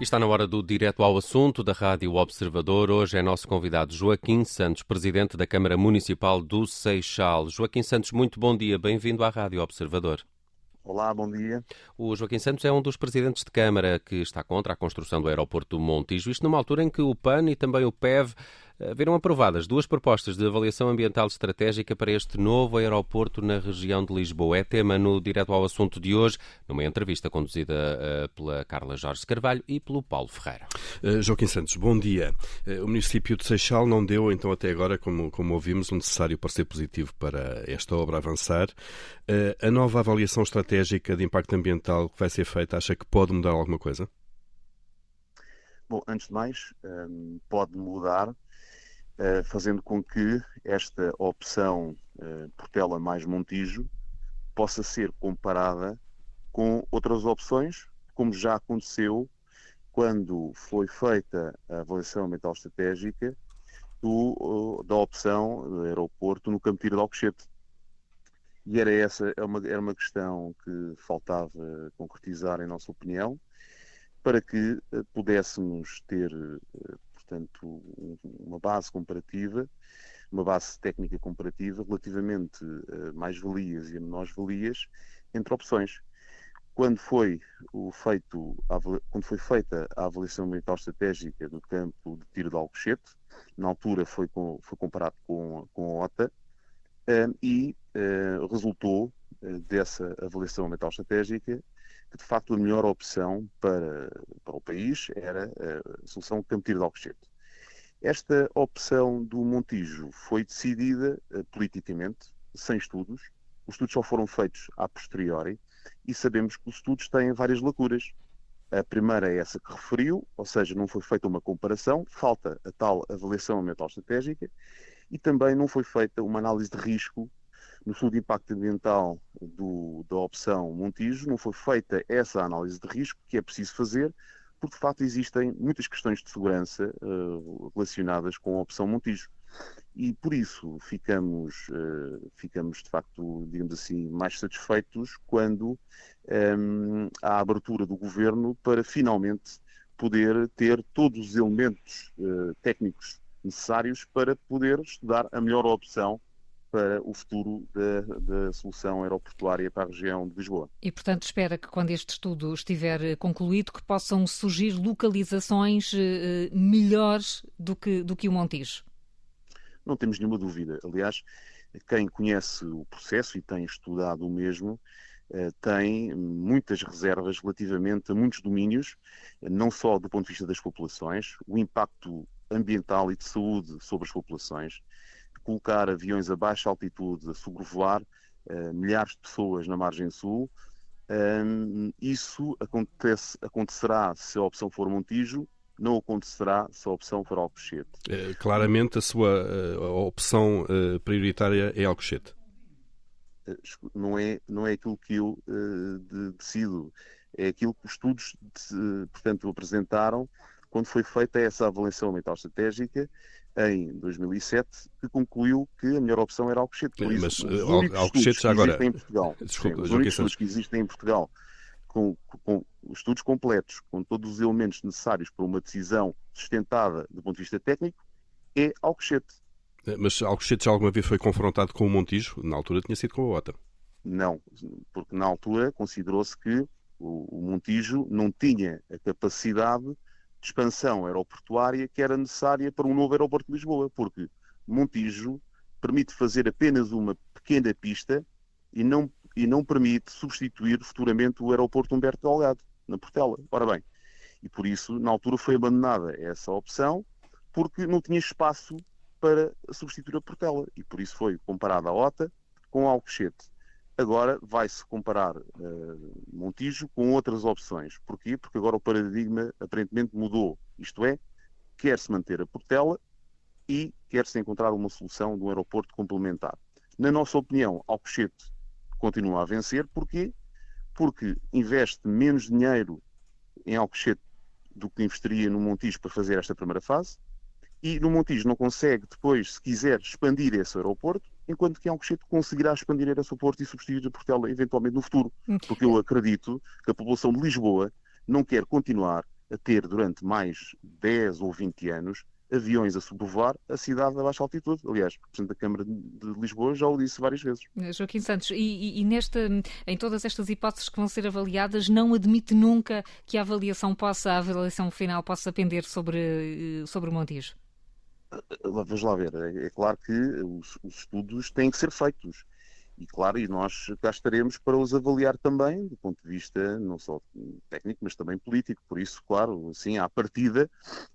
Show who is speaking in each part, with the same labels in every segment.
Speaker 1: está na hora do direto ao assunto da Rádio Observador. Hoje é nosso convidado Joaquim Santos, presidente da Câmara Municipal do Seixal. Joaquim Santos, muito bom dia, bem-vindo à Rádio Observador.
Speaker 2: Olá, bom dia.
Speaker 1: O Joaquim Santos é um dos presidentes de Câmara que está contra a construção do aeroporto do Montijo, isto numa altura em que o PAN e também o PEV viram aprovadas duas propostas de avaliação ambiental estratégica para este novo aeroporto na região de Lisboa. É tema no Direto ao Assunto de hoje, numa entrevista conduzida uh, pela Carla Jorge Carvalho e pelo Paulo Ferreira.
Speaker 3: Uh, Joaquim Santos, bom dia. Uh, o município de Seixal não deu, então, até agora, como, como ouvimos, o necessário parecer positivo para esta obra avançar. a nova avaliação estratégica de impacto ambiental que vai ser feita, acha que pode mudar alguma coisa?
Speaker 2: Bom, antes de mais, um, pode mudar eh, fazendo com que esta opção uh, Portela mais Montijo possa ser comparada com outras opções, como já aconteceu quando foi feita a avaliação ambiental estratégica do, da opção do aeroporto no Campo de Alcochete. E era essa é uma, era uma questão que faltava concretizar, em nossa opinião, para que uh, pudéssemos ter portanto, uma base comparativa, uma base técnica comparativa relativamente a mais-valias e a menores-valias entre opções. Quando foi, o feito, quando foi feita a avaliação ambiental estratégica do campo de tiro de Alcochete, na altura foi, com, foi comparado com, com a OTA, um, e uh, resultou dessa avaliação ambiental estratégica que de facto a melhor opção para, para o país era a solução Campo de Alcochete. Esta opção do Montijo foi decidida uh, politicamente, sem estudos. Os estudos só foram feitos a posteriori e sabemos que os estudos têm várias lacunas. A primeira é essa que referiu, ou seja, não foi feita uma comparação, falta a tal avaliação ambiental estratégica e também não foi feita uma análise de risco no estudo de impacto ambiental do, da opção Montijo, não foi feita essa análise de risco que é preciso fazer, porque de facto existem muitas questões de segurança uh, relacionadas com a opção Montijo. E por isso ficamos, uh, ficamos de facto, digamos assim, mais satisfeitos quando um, há a abertura do governo para finalmente poder ter todos os elementos uh, técnicos necessários para poder estudar a melhor opção para o futuro da, da, solução aeroportuária para a região de Lisboa.
Speaker 4: E, portanto, espera que quando este estudo estiver eh, concluído, que possam surgir localizações eh, melhores do que, do que o Montijo?
Speaker 2: Não temos nenhuma dúvida. Aliás, quem conhece o processo e tem estudado o mesmo, eh, tem muitas reservas relativamente a muitos domínios, não só do ponto de vista das populações, o impacto ambiental e de saúde sobre as populações, colocar aviões a baixa altitude a sobrevoar uh, milhares de pessoas na margem sul. Isso acontece, acontecerá se a opção for Montijo, não acontecerá se a opção for Alcochete.
Speaker 3: É, claramente a sua a opção prioritária é Alcochete.
Speaker 2: Não é, não é aquilo que eu uh, de, decido, é aquilo que os estudos, de, portanto, apresentaram quando foi feita essa avaliação ambiental estratégica em 2007, que concluiu que a melhor opção era Alcochete. Por isso,
Speaker 3: Mas uh, Alcochete já agora...
Speaker 2: Em Portugal, Desculpa, sim, os únicos estudos que existem em Portugal, com, com estudos completos, com todos os elementos necessários para uma decisão sustentada do ponto de vista técnico, é Alcochete.
Speaker 3: Eh, mas Alcochete já alguma vez foi confrontado com o Montijo? Na altura tinha sido com a OTA.
Speaker 2: Não, porque na altura considerou-se que o, Montijo não tinha a capacidade de expansão aeroportuária que era necessária para um novo aeroporto de Lisboa, porque Montijo permite fazer apenas uma pequena pista e não, e não permite substituir futuramente o aeroporto Humberto Delgado, na Portela. Ora bem, e por isso, na altura, foi abandonada essa opção, porque não tinha espaço para substituir a Portela, e por isso foi comparada a OTA com Alcochete. Agora vai-se comparar uh, Montijo com outras opções. Porquê? Porque agora o paradigma aparentemente mudou. Isto é, quer-se manter a Portela e quer-se encontrar uma solução de um aeroporto complementar. Na nossa opinião, Alcochete continua a vencer. Porquê? Porque investe menos dinheiro em Alcochete do que investiria no Montijo para fazer esta primeira fase. E no Montijo não consegue depois, se quiser, expandir esse aeroporto enquanto que Alcochete conseguirá expandir esse aeroporto e substituir a Portela eventualmente no futuro. Hum. Porque eu acredito que a população de Lisboa não quer continuar a ter durante mais 10 ou 20 anos aviões a sobrevoar a cidade a baixa altitude. Aliás, o Presidente da Câmara de Lisboa já o disse várias vezes.
Speaker 4: Joaquim Santos, e, e, nesta, em todas estas hipóteses que vão ser avaliadas, não admite nunca que a avaliação possa, a avaliação final possa pender sobre, sobre o Montijo?
Speaker 2: Vamos lá ver, é, é claro que os, os estudos têm que ser feitos. E claro, e nós cá estaremos para os avaliar também, do ponto de vista não só técnico, mas também político. Por isso, claro, assim, à partida,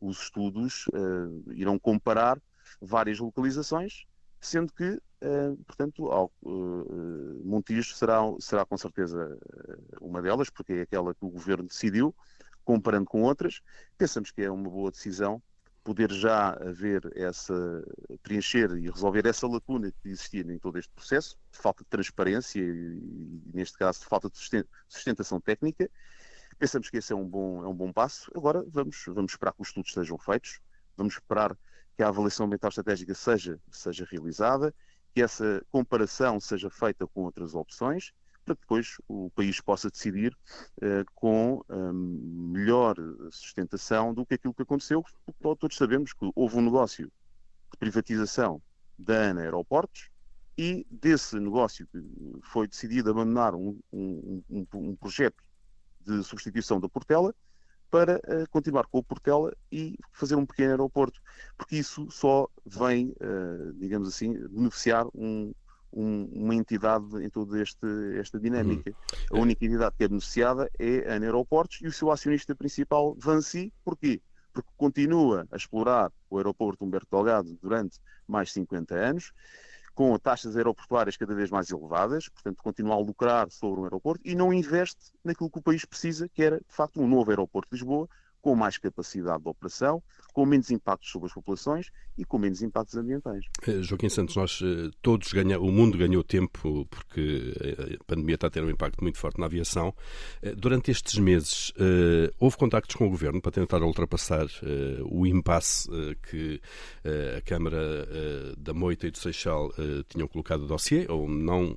Speaker 2: os estudos uh, irão comparar várias localizações, sendo que, uh, portanto, ao, uh, Montijo será, será com certeza uma delas, porque é aquela que o governo decidiu, comparando com outras. Pensamos que é uma boa decisão poder já haver essa, preencher e resolver essa lacuna que existia em todo este processo, de falta de transparência e, neste caso, de falta de sustentação técnica. Pensamos que esse é um bom, é um bom passo. Agora vamos, vamos esperar que os estudos sejam feitos, vamos esperar que a avaliação ambiental estratégica seja, seja realizada, que essa comparação seja feita com outras opções para que depois o país possa decidir uh, com um, melhor sustentação do que aquilo que aconteceu, porque todos sabemos que houve um negócio de privatização da ANA Aeroportos e desse negócio que foi decidido abandonar um, um, um, projeto de substituição da Portela para uh, continuar com o Portela e fazer um pequeno aeroporto, porque isso só vem, uh, digamos assim, beneficiar um, um, uma entidade em toda este, esta dinâmica. Uhum. A única entidade que é beneficiada é a Aeroportos e o seu acionista principal, Vansi. Porquê? Porque continua a explorar o aeroporto Humberto Delgado durante mais de 50 anos, com taxas aeroportuárias cada vez mais elevadas, portanto, continua a lucrar sobre o aeroporto e não investe naquilo que o país precisa, que era, de facto, um novo aeroporto de Lisboa, com mais capacidade de operação, com menos impactos sobre as populações e com menos impactos ambientais.
Speaker 3: Eh, Joaquim Santos, nós eh, todos ganhamos, o mundo ganhou tempo porque eh, a pandemia está a ter um impacto muito forte na aviação. Durante estes meses, houve contactos com o Governo para tentar ultrapassar o impasse que a Câmara da Moita e do Seixal tinham colocado no dossiê, ou não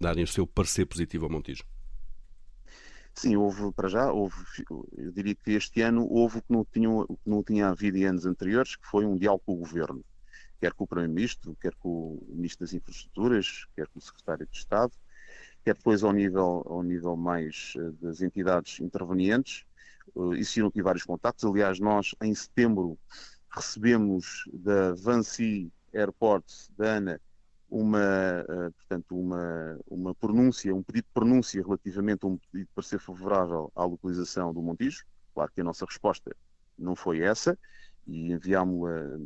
Speaker 3: darem o seu parecer positivo ao Montijo?
Speaker 2: Sim, houve para já, houve, eu diria que este ano houve o que não tinha, o que não tinha havido em anos anteriores, que foi um diálogo com o Governo, quer com o Primeiro-Ministro, quer com o Ministro das Infraestruturas, quer com o Secretário de Estado, quer depois ao nível, ao nível mais eh, das entidades intervenientes. Uh, existiram aqui vários contactos, aliás, nós em setembro recebemos da Vancy Airport, da ANA, uma, uh, portanto, uma, uma pronúncia, um pedido de pronúncia relativamente a um pedido de parecer favorável à localização do Montijo. Claro que a nossa resposta não foi essa e enviámos-la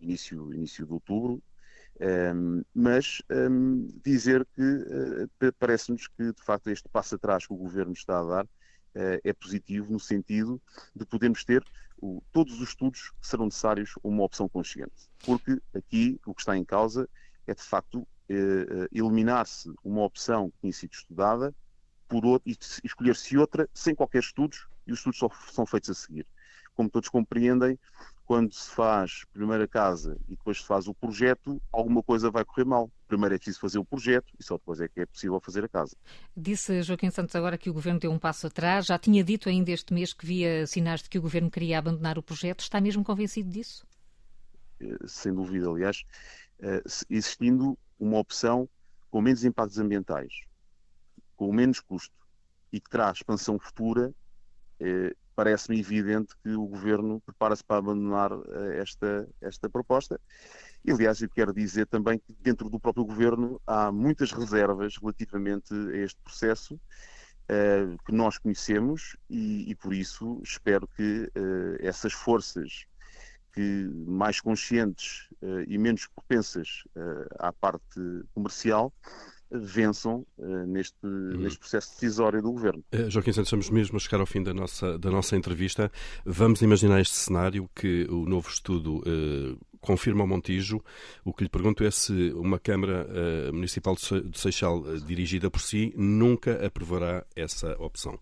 Speaker 2: início, início de outubro, um, ehm, mas um, ehm, dizer que uh, parece-nos que, de facto, este passo atrás que o Governo está a dar uh, é positivo no sentido de podermos ter o, todos os estudos que serão necessários uma opção consciente. Porque aqui o que está em causa é de facto eh, eh, eliminar-se uma opção que tinha sido estudada por outro, e escolher-se outra sem qualquer estudos e os estudos só são feitos a seguir. Como todos compreendem, quando se faz primeiro a casa e depois se faz o projeto, alguma coisa vai correr mal. Primeiro é preciso fazer o projeto e só depois é que é possível fazer a casa.
Speaker 4: Disse Joaquim Santos agora que o Governo deu um passo atrás. Já tinha dito ainda este mês que via sinais de que o Governo queria abandonar o projeto. Está mesmo convencido disso?
Speaker 2: Eh, sem dúvida, aliás. Eh, existindo uma opção com menos impactos ambientais, com menos custo e que terá expansão futura, eh, parece-me evidente que o Governo prepara-se para abandonar eh, esta, esta proposta. E, aliás, eu quero dizer também que dentro do próprio Governo há muitas reservas relativamente a este processo que nós conhecemos e, e, por isso espero que essas forças que mais conscientes uh, e menos propensas uh, à parte comercial vençam uh, neste, uhum. neste processo decisório do governo.
Speaker 3: Joaquim Santos, estamos mesmo a chegar ao fim da nossa, da nossa entrevista. Vamos imaginar este cenário que o novo estudo confirma ao Montijo. O que lhe pergunto é se uma Câmara Municipal de Seixal dirigida por si nunca aprovará essa opção.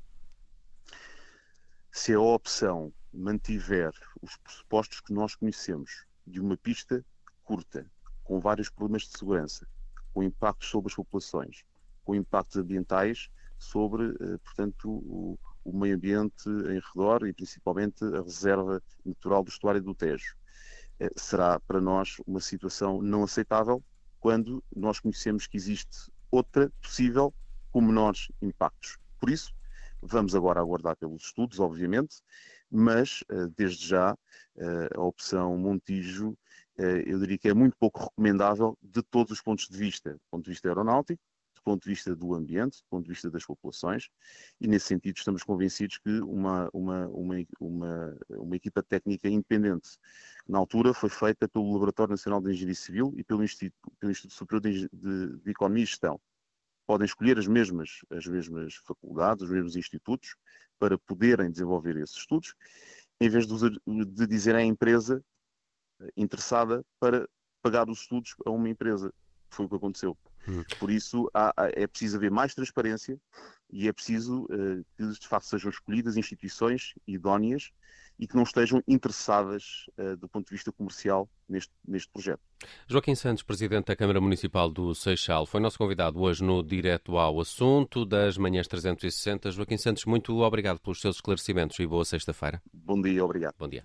Speaker 2: Se a opção mantiver os pressupostos que nós conhecemos de uma pista curta, com vários problemas de segurança, com impactos sobre as populações, com impactos ambientais, sobre, portanto, o, o meio ambiente em redor e principalmente a reserva natural do estuário do Tejo. Será para nós uma situação não aceitável quando nós conhecemos que existe outra possível com menores impactos. Por isso, vamos agora aguardar pelos estudos, obviamente, mas desde já a opção Montijo eu diria que é muito pouco recomendável de todos os pontos de vista, do ponto de vista aeronáutico, do ponto de vista do ambiente, do ponto de vista das populações, e nesse sentido estamos convencidos que uma, uma, uma, uma, uma equipa técnica independente, na altura foi feita pelo Laboratório Nacional de Engenharia Civil e pelo Instituto, pelo Instituto Superior de, de, de Economia e Gestão, podem escolher as mesmas, as mesmas faculdades, os mesmos institutos, para poderem desenvolver esses estudos, em vez de, de dizer à empresa interessada para pagar os estudos a uma empresa. Foi o que aconteceu. Hum. Por isso, há, é preciso haver mais transparência e é preciso uh, que de facto sejam escolhidas instituições idóneas e que não estejam interessadas uh, do ponto de vista comercial neste, neste projeto.
Speaker 1: Joaquim Santos, Presidente da Câmara Municipal do Seixal, foi nosso convidado hoje no Direto ao Assunto das Manhãs 360. Joaquim Santos, muito obrigado pelos seus esclarecimentos e boa sexta-feira.
Speaker 2: Bom dia, obrigado.
Speaker 1: Bom dia.